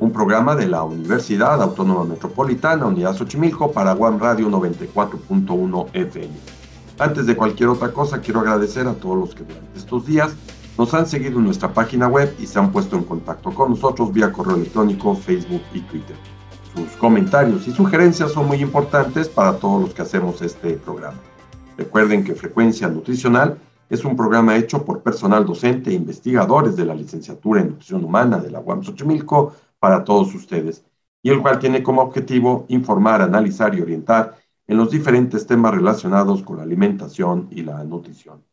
un programa de la Universidad Autónoma Metropolitana, Unidad Xochimilco, para One Radio 94.1 FM. Antes de cualquier otra cosa, quiero agradecer a todos los que durante estos días nos han seguido en nuestra página web y se han puesto en contacto con nosotros vía correo electrónico, Facebook y Twitter. Sus comentarios y sugerencias son muy importantes para todos los que hacemos este programa. Recuerden que Frecuencia Nutricional es un programa hecho por personal docente e investigadores de la licenciatura en Nutrición Humana de la UAM Xochimilco para todos ustedes, y el cual tiene como objetivo informar, analizar y orientar en los diferentes temas relacionados con la alimentación y la nutrición.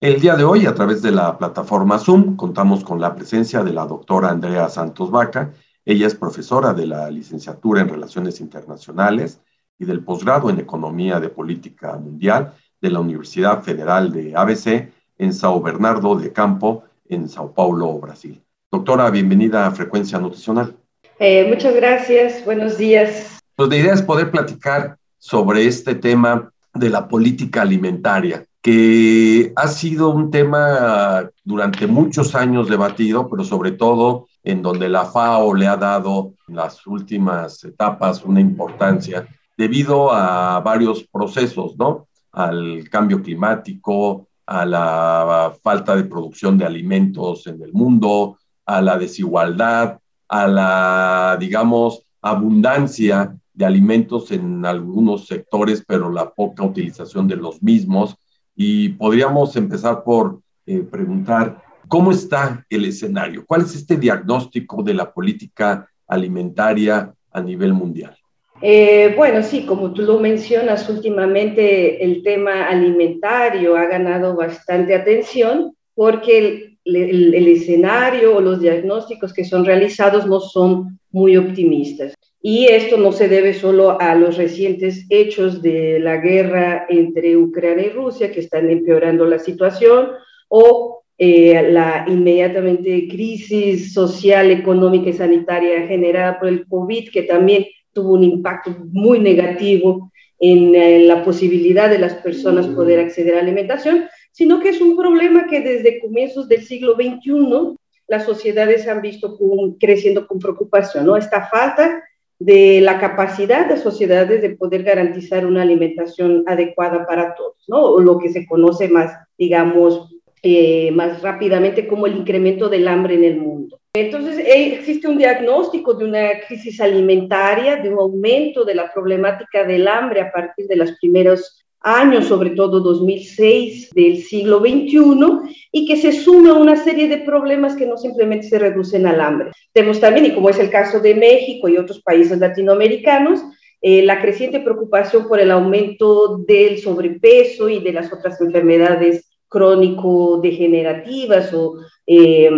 El día de hoy, a través de la plataforma Zoom, contamos con la presencia de la doctora Andrea Santos Vaca. Ella es profesora de la licenciatura en Relaciones Internacionales y del posgrado en Economía de Política Mundial de la Universidad Federal de ABC en Sao Bernardo de Campo, en Sao Paulo, Brasil. Doctora, bienvenida a Frecuencia Nutricional. Eh, muchas gracias, buenos días. Pues la idea es poder platicar sobre este tema de la política alimentaria, que ha sido un tema durante muchos años debatido, pero sobre todo en donde la FAO le ha dado en las últimas etapas una importancia debido a varios procesos, ¿no? al cambio climático, a la falta de producción de alimentos en el mundo, a la desigualdad, a la, digamos, abundancia de alimentos en algunos sectores, pero la poca utilización de los mismos. Y podríamos empezar por eh, preguntar, ¿cómo está el escenario? ¿Cuál es este diagnóstico de la política alimentaria a nivel mundial? Eh, bueno, sí, como tú lo mencionas, últimamente el tema alimentario ha ganado bastante atención porque el, el, escenario o los diagnósticos que son realizados no son muy optimistas. Y esto no se debe solo a los recientes hechos de la guerra entre Ucrania y Rusia que están empeorando la situación o eh, la inmediatamente crisis social, económica y sanitaria generada por el COVID, que también tuvo un impacto muy negativo en, eh, la posibilidad de las personas poder acceder a alimentación, sino que es un problema que desde comienzos del siglo XXI las sociedades han visto creciendo con preocupación, ¿no? Esta falta de la capacidad de sociedades de poder garantizar una alimentación adecuada para todos, ¿no? O lo que se conoce más, digamos, eh, más rápidamente como el incremento del hambre en el mundo. Entonces, eh, existe un diagnóstico de una crisis alimentaria, de un aumento de la problemática del hambre a partir de los primeros años, sobre todo 2006 del siglo XXI, y que se suma a una serie de problemas que no simplemente se reducen al hambre. Tenemos también, y como es el caso de México y otros países latinoamericanos, eh, la creciente preocupación por el aumento del sobrepeso y de las otras enfermedades crónico-degenerativas o eh,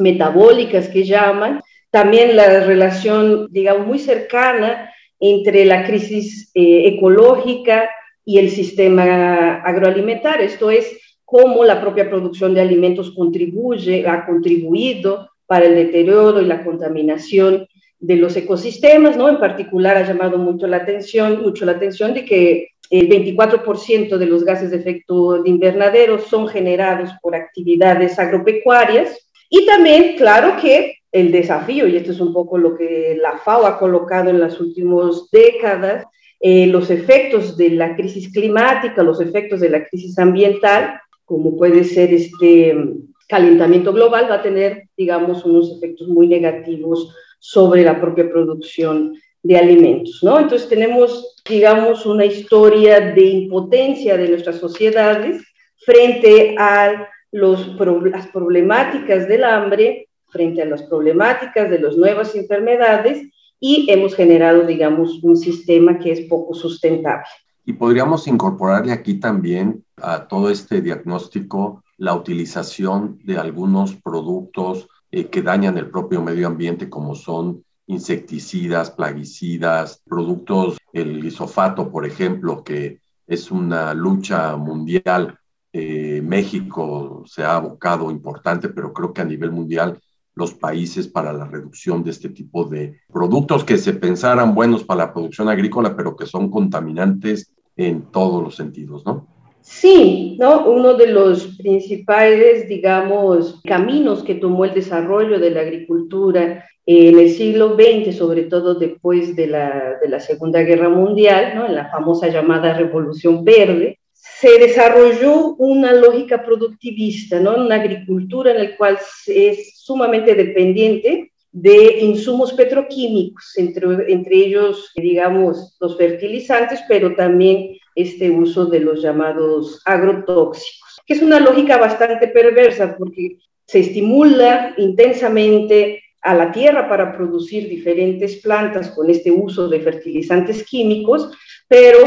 metabólicas que llaman, también la relación, digamos, muy cercana entre la crisis eh, ecológica y el sistema agroalimentario, esto es, cómo la propia producción de alimentos contribuye, ha contribuido para el deterioro y la contaminación de los ecosistemas, ¿no? En particular ha llamado mucho la atención, mucho la atención de que el 24% de los gases de efecto de invernadero son generados por actividades agropecuarias y también, claro que el desafío, y esto es un poco lo que la FAO ha colocado en las últimas décadas, eh, los efectos de la crisis climática, los efectos de la crisis ambiental, como puede ser este calentamiento global, va a tener, digamos, unos efectos muy negativos sobre la propia producción de alimentos, ¿no? Entonces tenemos, digamos, una historia de impotencia de nuestras sociedades frente a los, las problemáticas del hambre frente a las problemáticas de las nuevas enfermedades y hemos generado, digamos, un sistema que es poco sustentable. Y podríamos incorporarle aquí también a todo este diagnóstico la utilización de algunos productos eh, que dañan el propio medio ambiente, como son insecticidas, plaguicidas, productos, el glisofato, por ejemplo, que es una lucha mundial. Eh, México se ha abocado importante, pero creo que a nivel mundial los países para la reducción de este tipo de productos que se pensaran buenos para la producción agrícola, pero que son contaminantes en todos los sentidos, ¿no? Sí, ¿no? Uno de los principales, digamos, caminos que tomó el desarrollo de la agricultura en el siglo XX, sobre todo después de la, de la Segunda Guerra Mundial, ¿no? en la famosa llamada Revolución Verde, se desarrolló una lógica productivista, ¿no? Una agricultura en la cual es sumamente dependiente de insumos petroquímicos, entre, entre ellos, digamos, los fertilizantes, pero también este uso de los llamados agrotóxicos, que es una lógica bastante perversa porque se estimula intensamente a la tierra para producir diferentes plantas con este uso de fertilizantes químicos, pero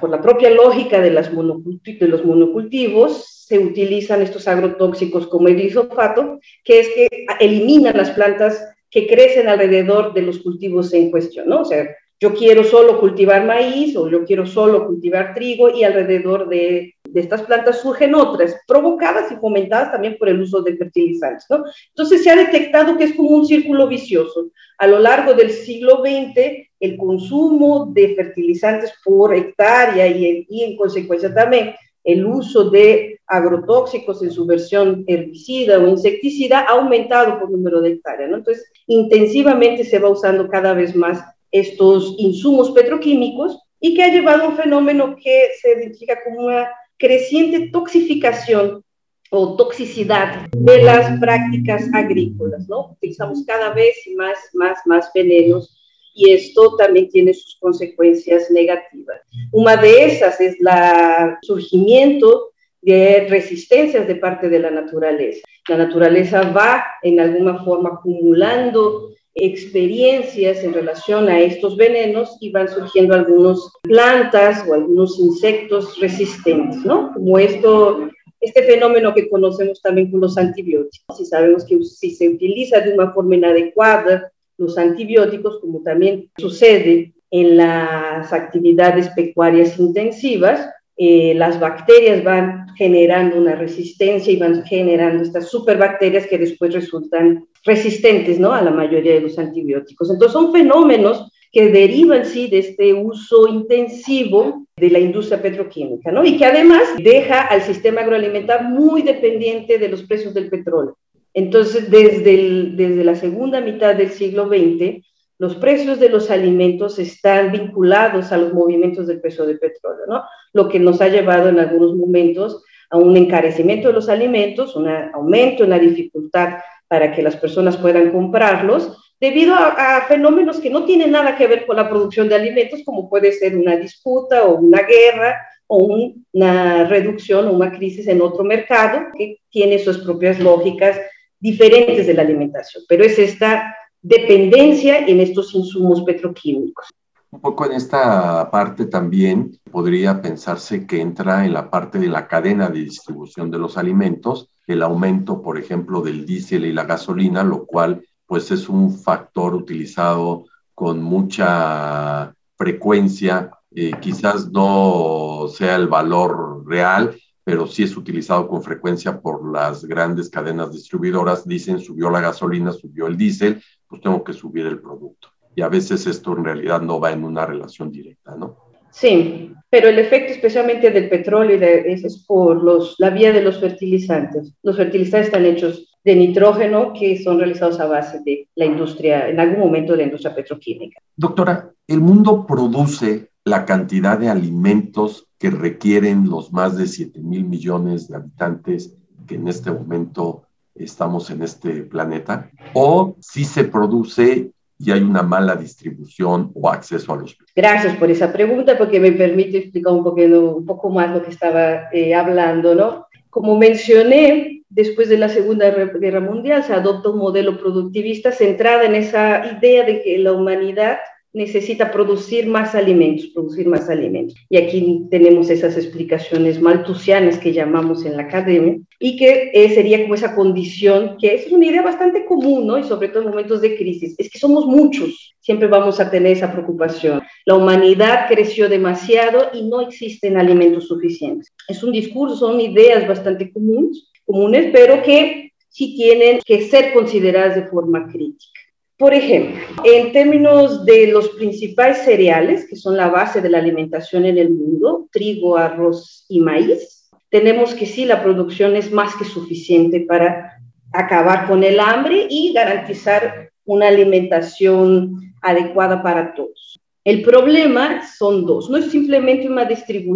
por la propia lógica de, las de los monocultivos, se utilizan estos agrotóxicos como el glisofato, que es que eliminan las plantas que crecen alrededor de los cultivos en cuestión, ¿no? O sea, yo quiero solo cultivar maíz o yo quiero solo cultivar trigo y alrededor de, de, estas plantas surgen otras, provocadas y fomentadas también por el uso de fertilizantes, ¿no? Entonces se ha detectado que es como un círculo vicioso. A lo largo del siglo XX, el consumo de fertilizantes por hectárea y, en consecuencia también el uso de agrotóxicos en su versión herbicida o insecticida ha aumentado por número de hectáreas. Entonces, intensivamente se va usando cada vez más estos insumos petroquímicos y que ha llevado a un fenómeno que se identifica como una creciente toxificación o toxicidad de las prácticas agrícolas, ¿no? Utilizamos cada vez más, más, más venenos y esto también tiene sus consecuencias negativas. Una de esas es el surgimiento de resistencias de parte de la naturaleza. La naturaleza va en alguna forma acumulando experiencias en relación a estos venenos y van surgiendo algunas plantas o algunos insectos resistentes, ¿no? Como esto, este fenómeno que conocemos también con los antibióticos. Si sabemos que si se utiliza de una forma inadecuada los antibióticos, como también sucede en las actividades pecuarias intensivas, eh, las bacterias van generando una resistencia y van generando estas superbacterias que después resultan resistentes ¿no? a la mayoría de los antibióticos. Entonces son fenómenos que derivan sí de este uso intensivo de la industria petroquímica, ¿no? Y que además deja al sistema agroalimentar muy dependiente de los precios del petróleo. Entonces, desde, desde la segunda mitad del siglo XX, los precios de los alimentos están vinculados a los movimientos del precio del petróleo, ¿no? Lo que nos ha llevado en algunos momentos a un encarecimiento de los alimentos, un aumento en la dificultad para que las personas puedan comprarlos, debido a, fenómenos que no tienen nada que ver con la producción de alimentos, como puede ser una disputa o una guerra o una reducción o una crisis en otro mercado que tiene sus propias lógicas diferentes de la alimentación, pero es esta dependencia en estos insumos petroquímicos. Un poco en esta parte también podría pensarse que entra en la parte de la cadena de distribución de los alimentos, el aumento, por ejemplo, del diésel y la gasolina, lo cual pues es un factor utilizado con mucha frecuencia, eh, quizás no sea el valor real, pero sí es utilizado con frecuencia por las grandes cadenas distribuidoras. Dicen, subió la gasolina, subió el diésel, pues tengo que subir el producto. Y a veces esto en realidad no va en una relación directa, ¿no? Sí, pero el efecto especialmente del petróleo es, por los, la vía de los fertilizantes. Los fertilizantes están hechos de nitrógeno que son realizados a base de la industria, en algún momento de la industria petroquímica. Doctora, ¿el mundo produce la cantidad de alimentos que requieren los más de 7 mil millones de habitantes que en este momento estamos en este planeta, o si se produce y hay una mala distribución o acceso a los Gracias por esa pregunta porque me permite explicar un, poquito, un poco más lo que estaba eh, hablando, ¿no? Como mencioné, después de la Segunda Guerra Mundial se adopta un modelo productivista centrado en esa idea de que la humanidad necesita producir más alimentos, producir más alimentos. Y aquí tenemos esas explicaciones maltusianas que llamamos en la academia y que eh, sería como esa condición, que es una idea bastante común, ¿no? Y sobre todo en momentos de crisis, es que somos muchos, siempre vamos a tener esa preocupación. La humanidad creció demasiado y no existen alimentos suficientes. Es un discurso, son ideas bastante comunes, comunes pero que sí tienen que ser consideradas de forma crítica. Por ejemplo, en términos de los principales cereales, que son la base de la alimentación en el mundo, trigo, arroz y maíz, tenemos que sí, la producción es más que suficiente para acabar con el hambre y garantizar una alimentación adecuada para todos. El problema son dos, no es simplemente una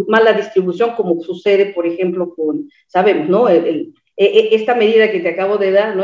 mala distribución como sucede, por ejemplo, con, sabemos, ¿no? Esta medida que te acabo de dar,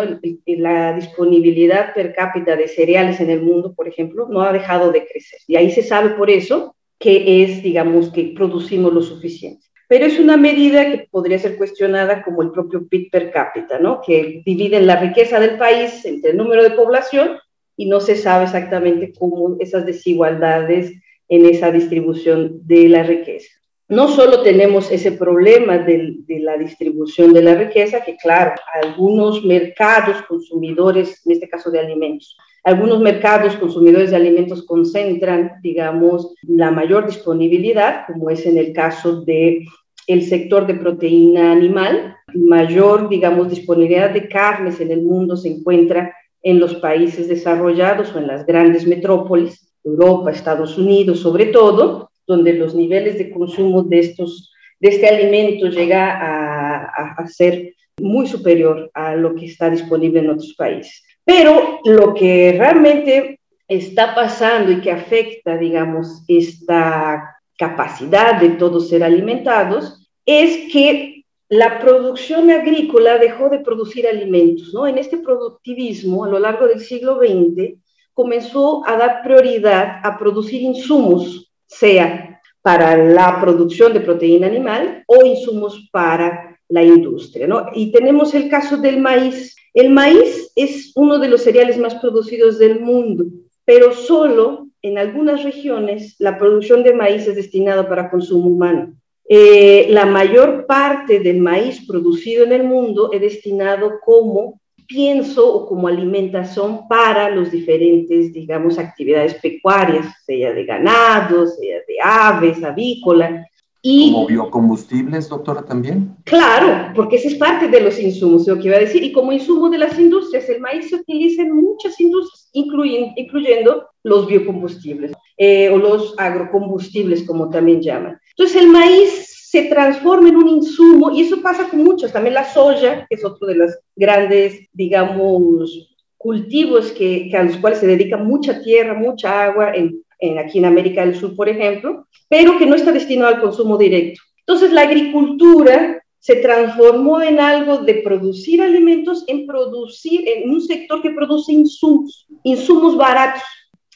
la disponibilidad per cápita de cereales en el mundo, por ejemplo, no ha dejado de crecer. Y ahí se sabe por eso que es, digamos, que producimos lo suficiente. Pero es una medida que podría ser cuestionada como el propio PIB per cápita, que divide la riqueza del país entre el número de población y no se sabe exactamente cómo esas desigualdades en esa distribución de la riqueza no solo tenemos ese problema de, la distribución de la riqueza, que claro, algunos mercados consumidores, en este caso de alimentos, algunos mercados consumidores de alimentos concentran, digamos, la mayor disponibilidad, como es en el caso de el sector de proteína animal, mayor, digamos, disponibilidad de carnes en el mundo se encuentra en los países desarrollados o en las grandes metrópolis, Europa, Estados Unidos sobre todo, donde los niveles de consumo de, estos, de este alimento llega a, a, ser muy superior a lo que está disponible en otros países. Pero lo que realmente está pasando y que afecta, digamos, esta capacidad de todos ser alimentados es que la producción agrícola dejó de producir alimentos, ¿no? En este productivismo, a lo largo del siglo XX, comenzó a dar prioridad a producir insumos sea para la producción de proteína animal o insumos para la industria. ¿no? Y tenemos el caso del maíz. El maíz es uno de los cereales más producidos del mundo, pero solo en algunas regiones la producción de maíz es destinada para consumo humano. Eh, la mayor parte del maíz producido en el mundo es destinado como pienso o como alimentación para los diferentes, digamos, actividades pecuarias, sea de ganado, sea de aves, avícola. Y, ¿Como biocombustibles, doctora, también? Claro, porque ese es parte de los insumos, lo que iba a decir. Y como insumo de las industrias, el maíz se utiliza en muchas industrias, incluyendo, incluyendo los biocombustibles eh, o los agrocombustibles, como también llaman. Entonces, el maíz se transforma en un insumo, y eso pasa con muchos, también la soya, que es otro de los grandes, digamos, cultivos que, a los cuales se dedica mucha tierra, mucha agua, en, aquí en América del Sur, por ejemplo, pero que no está destinado al consumo directo. Entonces, la agricultura se transformó en algo de producir alimentos, en producir, en un sector que produce insumos, insumos baratos.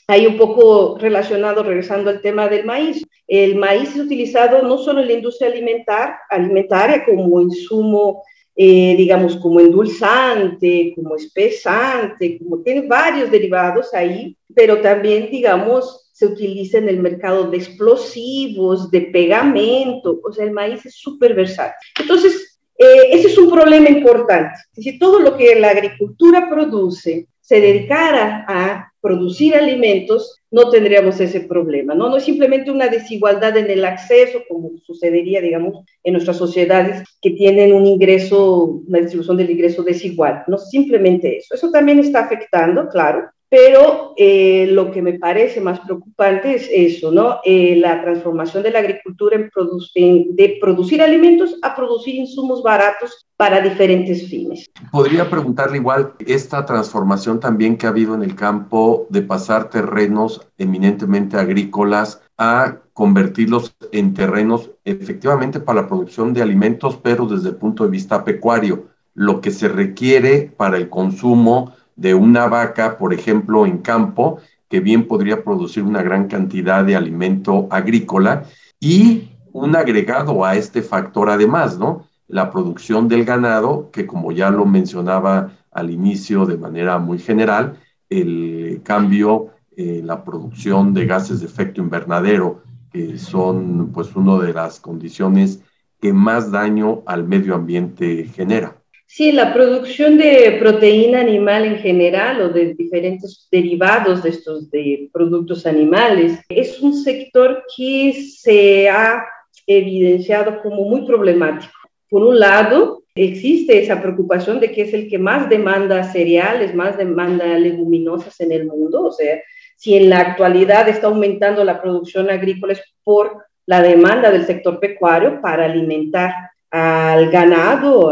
Ahí un poco relacionado, regresando al tema del maíz. El maíz es utilizado no solo en la industria alimentar, alimentaria como insumo, eh, digamos, como endulzante, como espesante, como tiene varios derivados ahí, pero también, digamos, se utiliza en el mercado de explosivos, de pegamento, o sea, el maíz es súper versátil. Entonces, eh, ese es un problema importante. Si todo lo que la agricultura produce se dedicara a producir alimentos, no tendríamos ese problema, ¿no? No es simplemente una desigualdad en el acceso, como sucedería, digamos, en nuestras sociedades que tienen un ingreso, una distribución del ingreso desigual, no simplemente eso. Eso también está afectando, claro, pero eh, lo que me parece más preocupante es eso, ¿no? Eh, la transformación de la agricultura en de producir alimentos a producir insumos baratos para diferentes fines. Podría preguntarle igual, esta transformación también que ha habido en el campo de pasar terrenos eminentemente agrícolas a convertirlos en terrenos efectivamente para la producción de alimentos, pero desde el punto de vista pecuario, lo que se requiere para el consumo de una vaca, por ejemplo, en campo, que bien podría producir una gran cantidad de alimento agrícola y un agregado a este factor además, ¿no? La producción del ganado, que como ya lo mencionaba al inicio de manera muy general, el cambio eh, la producción de gases de efecto invernadero, que son pues una de las condiciones que más daño al medio ambiente genera. Sí, la producción de proteína animal en general o de diferentes derivados de estos de productos animales es un sector que se ha evidenciado como muy problemático. Por un lado, existe esa preocupación de que es el que más demanda cereales, más demanda leguminosas en el mundo. O sea, si en la actualidad está aumentando la producción agrícola es por la demanda del sector pecuario para alimentar al ganado,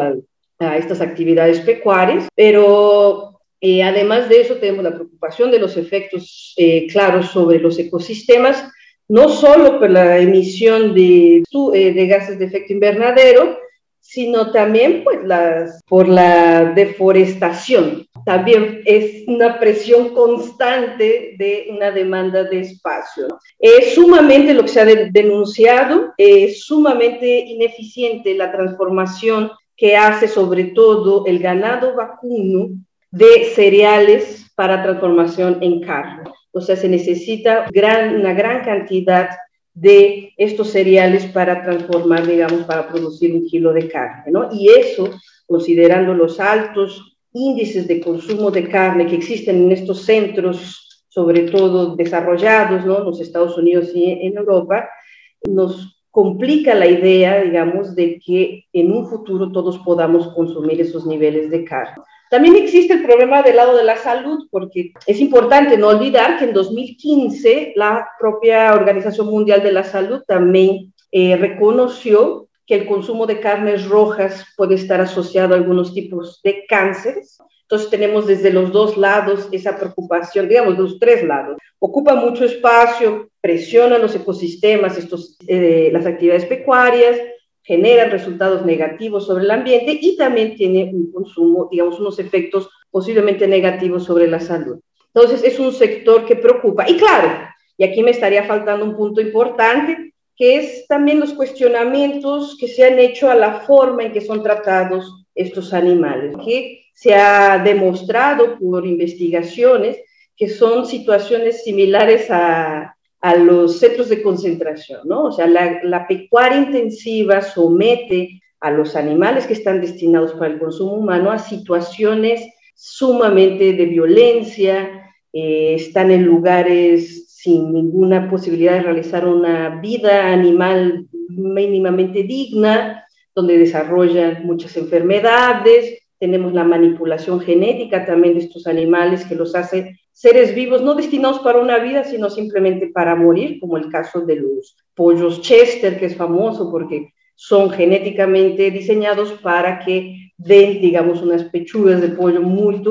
a estas actividades pecuarias, pero eh, además de eso tenemos la preocupación de los efectos eh, claros sobre los ecosistemas, no solo por la emisión de, eh, de gases de efecto invernadero, sino también pues, las, por la deforestación. También es una presión constante de una demanda de espacio. Es sumamente lo que se ha denunciado, es sumamente ineficiente la transformación que hace sobre todo el ganado vacuno de cereales para transformación en carne. O sea, se necesita gran, una gran cantidad de estos cereales para transformar, digamos, para producir un kilo de carne, ¿no? Y eso, considerando los altos índices de consumo de carne que existen en estos centros, sobre todo desarrollados, ¿no? En los Estados Unidos y en Europa, nos complica la idea, digamos, de que en un futuro todos podamos consumir esos niveles de carne. También existe el problema del lado de la salud, porque es importante no olvidar que en 2015 la propia Organización Mundial de la Salud también eh, reconoció que el consumo de carnes rojas puede estar asociado a algunos tipos de cánceres. Entonces tenemos desde los dos lados esa preocupación, digamos, de los tres lados. Ocupa mucho espacio, presiona los ecosistemas, estos, eh, las actividades pecuarias, genera resultados negativos sobre el ambiente y también tiene un consumo, digamos, unos efectos posiblemente negativos sobre la salud. Entonces, es un sector que preocupa. Y claro, y aquí me estaría faltando un punto importante, que es también los cuestionamientos que se han hecho a la forma en que son tratados estos animales, que se ha demostrado por investigaciones que son situaciones similares a, a los centros de concentración, ¿no? O sea, la, pecuaria intensiva somete a los animales que están destinados para el consumo humano a situaciones sumamente de violencia, eh, están en lugares sin ninguna posibilidad de realizar una vida animal mínimamente digna, donde desarrollan muchas enfermedades, tenemos la manipulación genética también de estos animales que los hace seres vivos no destinados para una vida, sino simplemente para morir, como el caso de los pollos Chester, que es famoso porque son genéticamente diseñados para que den, digamos, unas pechugas de pollo muy,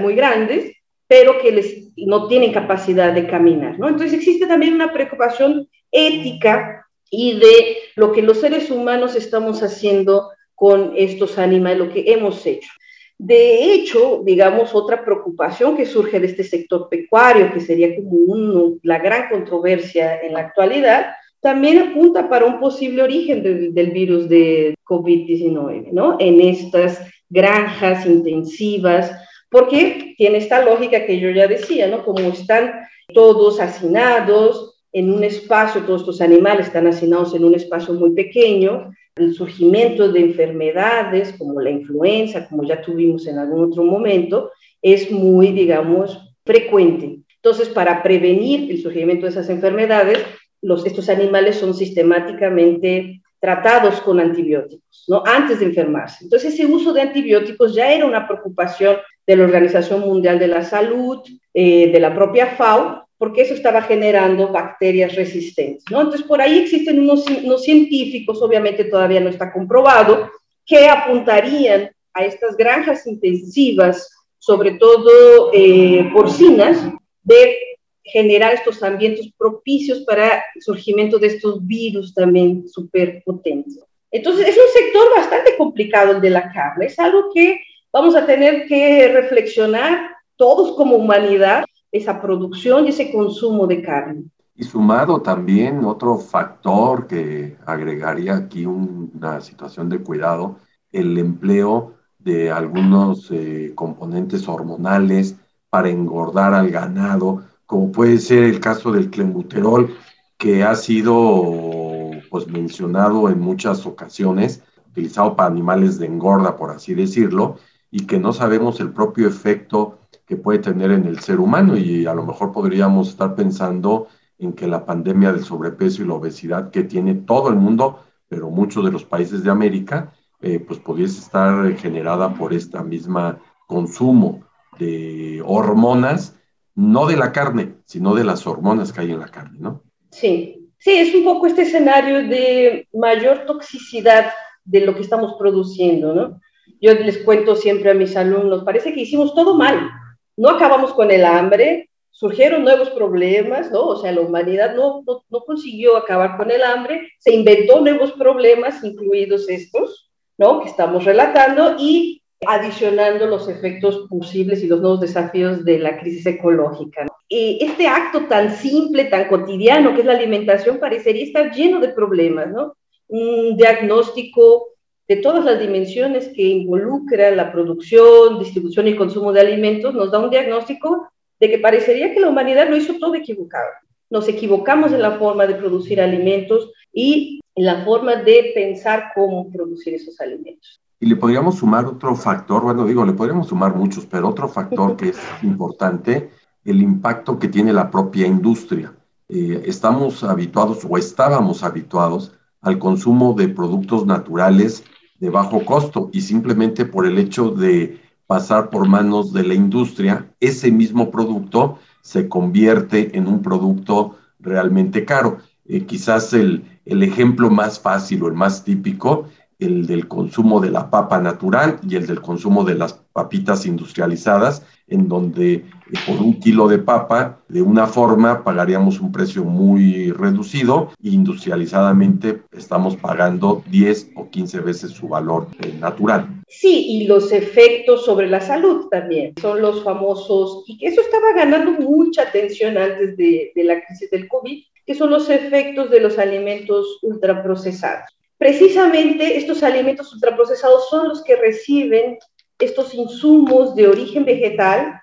muy grandes, pero que les, no tienen capacidad de caminar, ¿no? Entonces existe también una preocupación ética y de lo que los seres humanos estamos haciendo con estos animales, lo que hemos hecho. De hecho, digamos, otra preocupación que surge de este sector pecuario, que sería como la gran controversia en la actualidad, también apunta para un posible origen del virus de COVID-19, ¿no? En estas granjas intensivas, porque tiene esta lógica que yo ya decía, ¿no? Como están todos hacinados en un espacio, todos estos animales están hacinados en un espacio muy pequeño, el surgimiento de enfermedades como la influenza, como ya tuvimos en algún otro momento, es muy, digamos, frecuente. Entonces, para prevenir el surgimiento de esas enfermedades, los, estos animales son sistemáticamente tratados con antibióticos, ¿no? Antes de enfermarse. Entonces, ese uso de antibióticos ya era una preocupación de la Organización Mundial de la Salud, eh, de la propia FAO, porque eso estaba generando bacterias resistentes, ¿no? Entonces, por ahí existen unos, científicos, obviamente todavía no está comprobado, que apuntarían a estas granjas intensivas, sobre todo eh, porcinas, de generar estos ambientes propicios para el surgimiento de estos virus también súper potentes. Entonces, es un sector bastante complicado el de la carne, es algo que vamos a tener que reflexionar todos como humanidad esa producción y ese consumo de carne. Y sumado también otro factor que agregaría aquí una situación de cuidado, el empleo de algunos eh, componentes hormonales para engordar al ganado, como puede ser el caso del clenbuterol, que ha sido pues, mencionado en muchas ocasiones, utilizado para animales de engorda, por así decirlo, y que no sabemos el propio efecto que puede tener en el ser humano y a lo mejor podríamos estar pensando en que la pandemia del sobrepeso y la obesidad que tiene todo el mundo, pero muchos de los países de América, eh, pues pudiese estar generada por esta misma consumo de hormonas, no de la carne, sino de las hormonas que hay en la carne, ¿no? Sí, sí, es un poco este escenario de mayor toxicidad de lo que estamos produciendo, ¿no? Yo les cuento siempre a mis alumnos, parece que hicimos todo mal. No acabamos con el hambre, surgieron nuevos problemas, ¿no? O sea, la humanidad no, no, no consiguió acabar con el hambre, se inventó nuevos problemas, incluidos estos, ¿no? Que estamos relatando, y adicionando los efectos posibles y los nuevos desafíos de la crisis ecológica. Este acto tan simple, tan cotidiano que es la alimentación, parecería estar lleno de problemas, ¿no? Un diagnóstico de todas las dimensiones que involucra la producción, distribución y consumo de alimentos, nos da un diagnóstico de que parecería que la humanidad lo hizo todo equivocado. Nos equivocamos en la forma de producir alimentos y en la forma de pensar cómo producir esos alimentos. Y le podríamos sumar otro factor, bueno, digo, le podríamos sumar muchos, pero otro factor que es importante, el impacto que tiene la propia industria. Eh, estamos habituados o estábamos habituados al consumo de productos naturales de bajo costo y simplemente por el hecho de pasar por manos de la industria, ese mismo producto se convierte en un producto realmente caro. Eh, quizás el, el ejemplo más fácil o el más típico el del consumo de la papa natural y el del consumo de las papitas industrializadas, en donde eh, por un kilo de papa, de una forma, pagaríamos un precio muy reducido industrializadamente estamos pagando 10 o 15 veces su valor eh, natural. Sí, y los efectos sobre la salud también son los famosos, y eso estaba ganando mucha atención antes de, de la crisis del COVID, que son los efectos de los alimentos ultraprocesados. Precisamente estos alimentos ultraprocesados son los que reciben estos insumos de origen vegetal,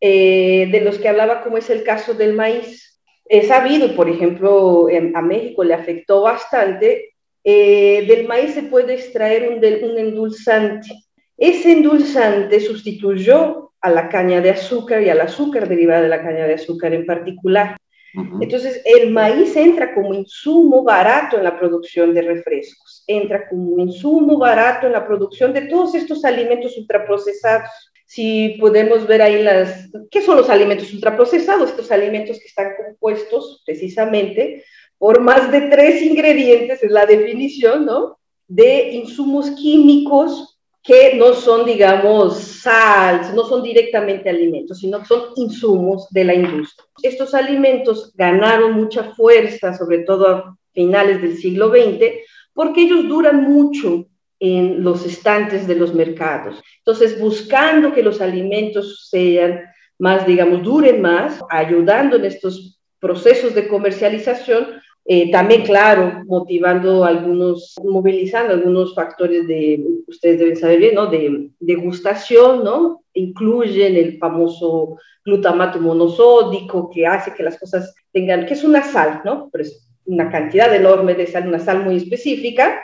eh, de los que hablaba, como es el caso del maíz. He sabido, por ejemplo, a México le afectó bastante, eh, del maíz se puede extraer un, un endulzante. Ese endulzante sustituyó a la caña de azúcar y al azúcar derivada de la caña de azúcar en particular. Entonces, el maíz entra como insumo barato en la producción de refrescos, entra como insumo barato en la producción de todos estos alimentos ultraprocesados. Si podemos ver ahí las, ¿qué son los alimentos ultraprocesados? Estos alimentos que están compuestos precisamente por más de tres ingredientes, es la definición, ¿no? De insumos químicos que no son, digamos, sal, no son directamente alimentos, sino que son insumos de la industria. Estos alimentos ganaron mucha fuerza, sobre todo a finales del siglo XX, porque ellos duran mucho en los estantes de los mercados. Entonces, buscando que los alimentos sean más, digamos, duren más, ayudando en estos procesos de comercialización, eh, también, claro, motivando algunos, movilizando algunos factores de, ustedes deben saber bien, ¿no? De degustación, ¿no? Incluyen el famoso glutamato monosódico que hace que las cosas tengan, que es una sal, ¿no? Pero es una cantidad enorme de sal, una sal muy específica,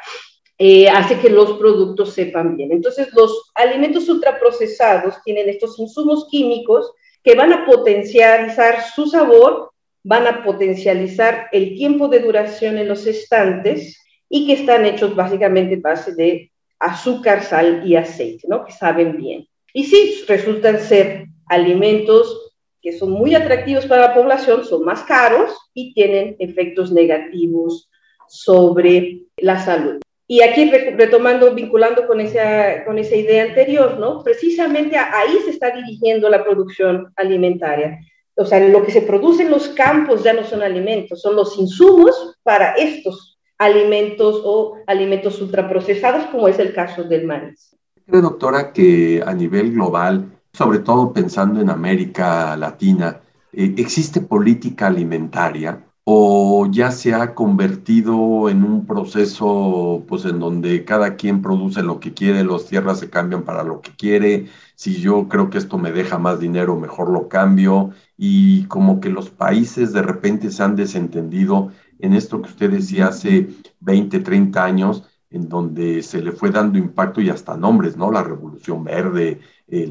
eh, hace que los productos sepan bien. Entonces, los alimentos ultraprocesados tienen estos insumos químicos que van a potencializar su sabor van a potencializar el tiempo de duración en los estantes y que están hechos básicamente en base de azúcar, sal y aceite, ¿no? Que saben bien. Y sí, resultan ser alimentos que son muy atractivos para la población, son más caros y tienen efectos negativos sobre la salud. Y aquí retomando, vinculando con esa, con esa idea anterior, ¿no? Precisamente ahí se está dirigiendo la producción alimentaria o sea, lo que se produce en los campos ya no son alimentos, son los insumos para estos alimentos o alimentos ultraprocesados, como es el caso del maíz. ¿Cree, doctora, que a nivel global, sobre todo pensando en América Latina, eh, existe política alimentaria o ya se ha convertido en un proceso pues en donde cada quien produce lo que quiere, las tierras se cambian para lo que quiere, si yo creo que esto me deja más dinero, mejor lo cambio, y como que los países de repente se han desentendido en esto que usted decía hace 20, 30 años, en donde se le fue dando impacto y hasta nombres, ¿no? La Revolución Verde, eh,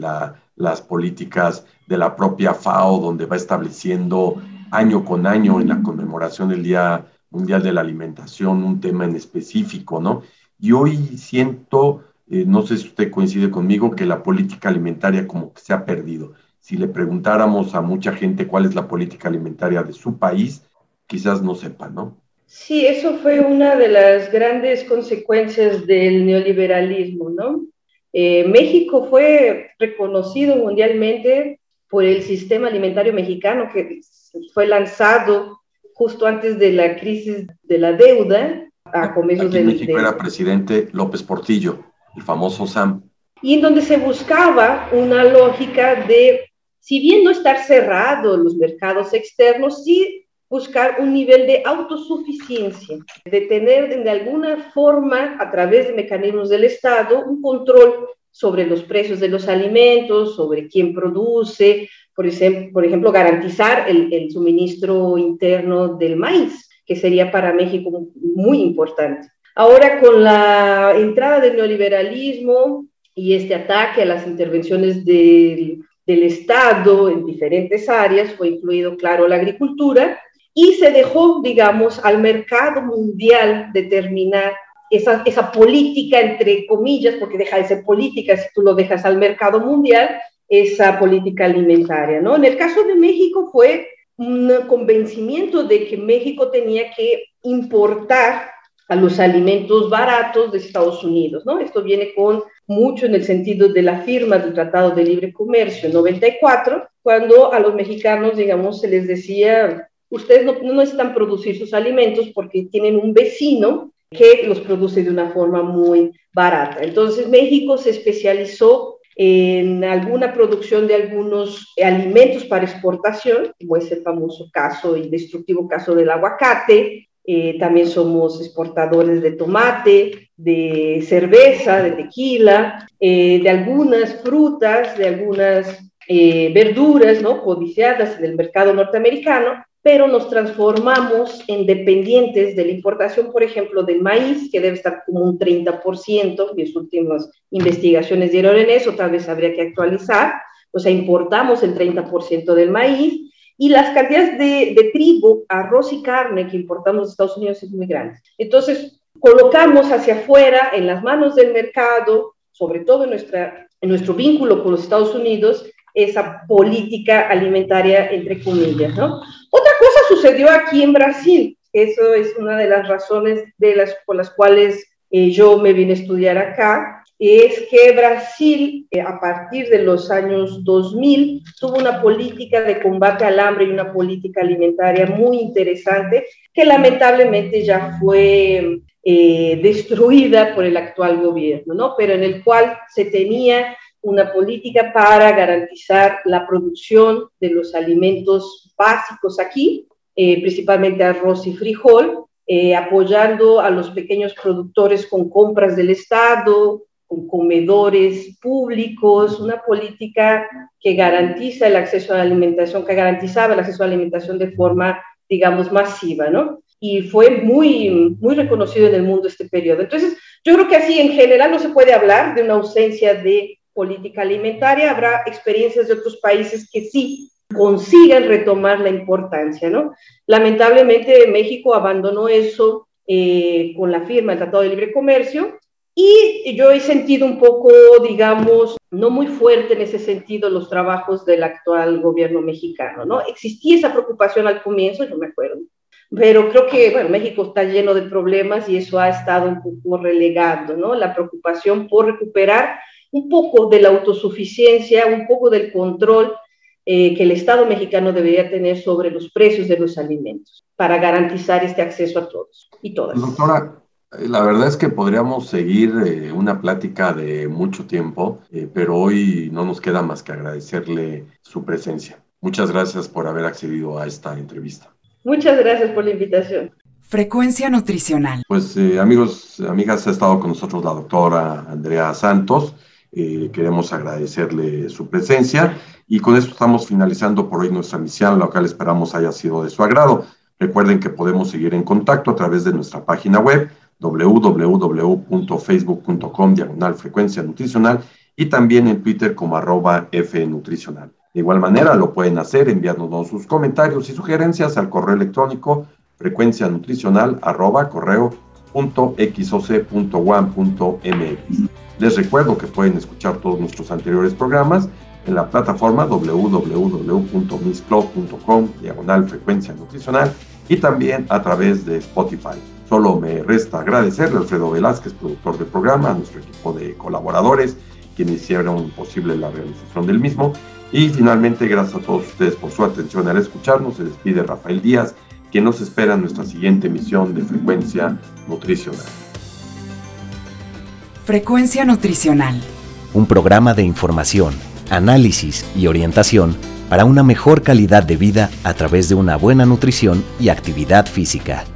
las políticas de la propia FAO, donde va estableciendo año con año en la conmemoración del Día Mundial de la Alimentación un tema en específico, ¿no? Y hoy siento, eh, no sé si usted coincide conmigo, que la política alimentaria como que se ha perdido. Si le preguntáramos a mucha gente cuál es la política alimentaria de su país, quizás no sepa, ¿no? Sí, eso fue una de las grandes consecuencias del neoliberalismo, ¿no? Eh, México fue reconocido mundialmente por el sistema alimentario mexicano que fue lanzado justo antes de la crisis de la deuda a comienzos Aquí en México era presidente López Portillo, el famoso SAM. Y en donde se buscaba una lógica de, si bien no estar cerrado los mercados externos, sí buscar un nivel de autosuficiencia, de tener de alguna forma, a través de mecanismos del Estado, un control sobre los precios de los alimentos, sobre quién produce, por ejemplo, garantizar el suministro interno del maíz, que sería para México muy importante. Ahora, con la entrada del neoliberalismo y este ataque a las intervenciones del, del Estado en diferentes áreas, fue incluido, claro, la agricultura, y se dejó, digamos, al mercado mundial determinar esa, esa política, entre comillas, porque deja de ser política si tú lo dejas al mercado mundial, esa política alimentaria, ¿no? En el caso de México fue un convencimiento de que México tenía que importar a los alimentos baratos de Estados Unidos, ¿no? Esto viene con mucho en el sentido de la firma del Tratado de Libre Comercio en 94, cuando a los mexicanos, digamos, se les decía, ustedes no, no necesitan producir sus alimentos porque tienen un vecino que los produce de una forma muy barata. Entonces México se especializó en alguna producción de algunos alimentos para exportación, como es el famoso caso y destructivo caso del aguacate. Eh, también somos exportadores de tomate, de cerveza, de tequila, eh, de algunas frutas, de algunas eh, verduras, ¿no? Codiciadas en el mercado norteamericano pero nos transformamos en dependientes de la importación, por ejemplo, del maíz, que debe estar como un 30%, mis últimas investigaciones dieron en eso, tal vez habría que actualizar, o sea, importamos el 30% del maíz, y las cantidades de, de, trigo, arroz y carne que importamos de Estados Unidos es muy grande. Entonces, colocamos hacia afuera, en las manos del mercado, sobre todo en, nuestra, en nuestro vínculo con los Estados Unidos, esa política alimentaria, entre comillas, ¿no? Otra cosa sucedió aquí en Brasil, eso es una de las razones de las, por las cuales eh, yo me vine a estudiar acá, es que Brasil, eh, a partir de los años 2000, tuvo una política de combate al hambre y una política alimentaria muy interesante, que lamentablemente ya fue eh, destruida por el actual gobierno, ¿no? Pero en el cual se tenía una política para garantizar la producción de los alimentos básicos aquí, eh, principalmente arroz y frijol, apoyando a los pequeños productores con compras del Estado, con comedores públicos, una política que garantiza el acceso a la alimentación, que garantizaba el acceso a la alimentación de forma, digamos, masiva, ¿no? Y fue muy, muy reconocido en el mundo este periodo. Entonces, yo creo que así en general no se puede hablar de una ausencia de política alimentaria, habrá experiencias de otros países que sí consigan retomar la importancia, ¿no? Lamentablemente México abandonó eso eh, con la firma del Tratado de Libre Comercio y yo he sentido un poco, digamos, no muy fuerte en ese sentido los trabajos del actual gobierno mexicano, ¿no? Existía esa preocupación al comienzo, yo me acuerdo, pero creo que, bueno, México está lleno de problemas y eso ha estado un poco relegado, ¿no? La preocupación por recuperar un poco de la autosuficiencia, un poco del control eh, que el Estado mexicano debería tener sobre los precios de los alimentos para garantizar este acceso a todos y todas. Doctora, la verdad es que podríamos seguir eh, una plática de mucho tiempo, eh, pero hoy no nos queda más que agradecerle su presencia. Muchas gracias por haber accedido a esta entrevista. Muchas gracias por la invitación. Frecuencia nutricional. Pues amigos, amigas, ha estado con nosotros la doctora Andrea Santos Eh, queremos agradecerle su presencia y con esto estamos finalizando por hoy nuestra misión, la cual esperamos haya sido de su agrado. Recuerden que podemos seguir en contacto a través de nuestra página web www.facebook.com diagonal frecuencia nutricional y también en Twitter como arroba fnutricional. De igual manera lo pueden hacer enviándonos sus comentarios y sugerencias al correo electrónico frecuencia nutricional arroba correo punto Les recuerdo que pueden escuchar todos nuestros anteriores programas en la plataforma www.mixcloud.com diagonal frecuencia nutricional y también a través de Spotify. Solo me resta agradecerle a Alfredo Velázquez, productor del programa, a nuestro equipo de colaboradores, quienes hicieron posible la realización del mismo. Y finalmente, gracias a todos ustedes por su atención al escucharnos. Se despide Rafael Díaz, quien nos espera en nuestra siguiente emisión de Frecuencia Nutricional. Frecuencia Nutricional. Un programa de información, análisis y orientación para una mejor calidad de vida a través de una buena nutrición y actividad física.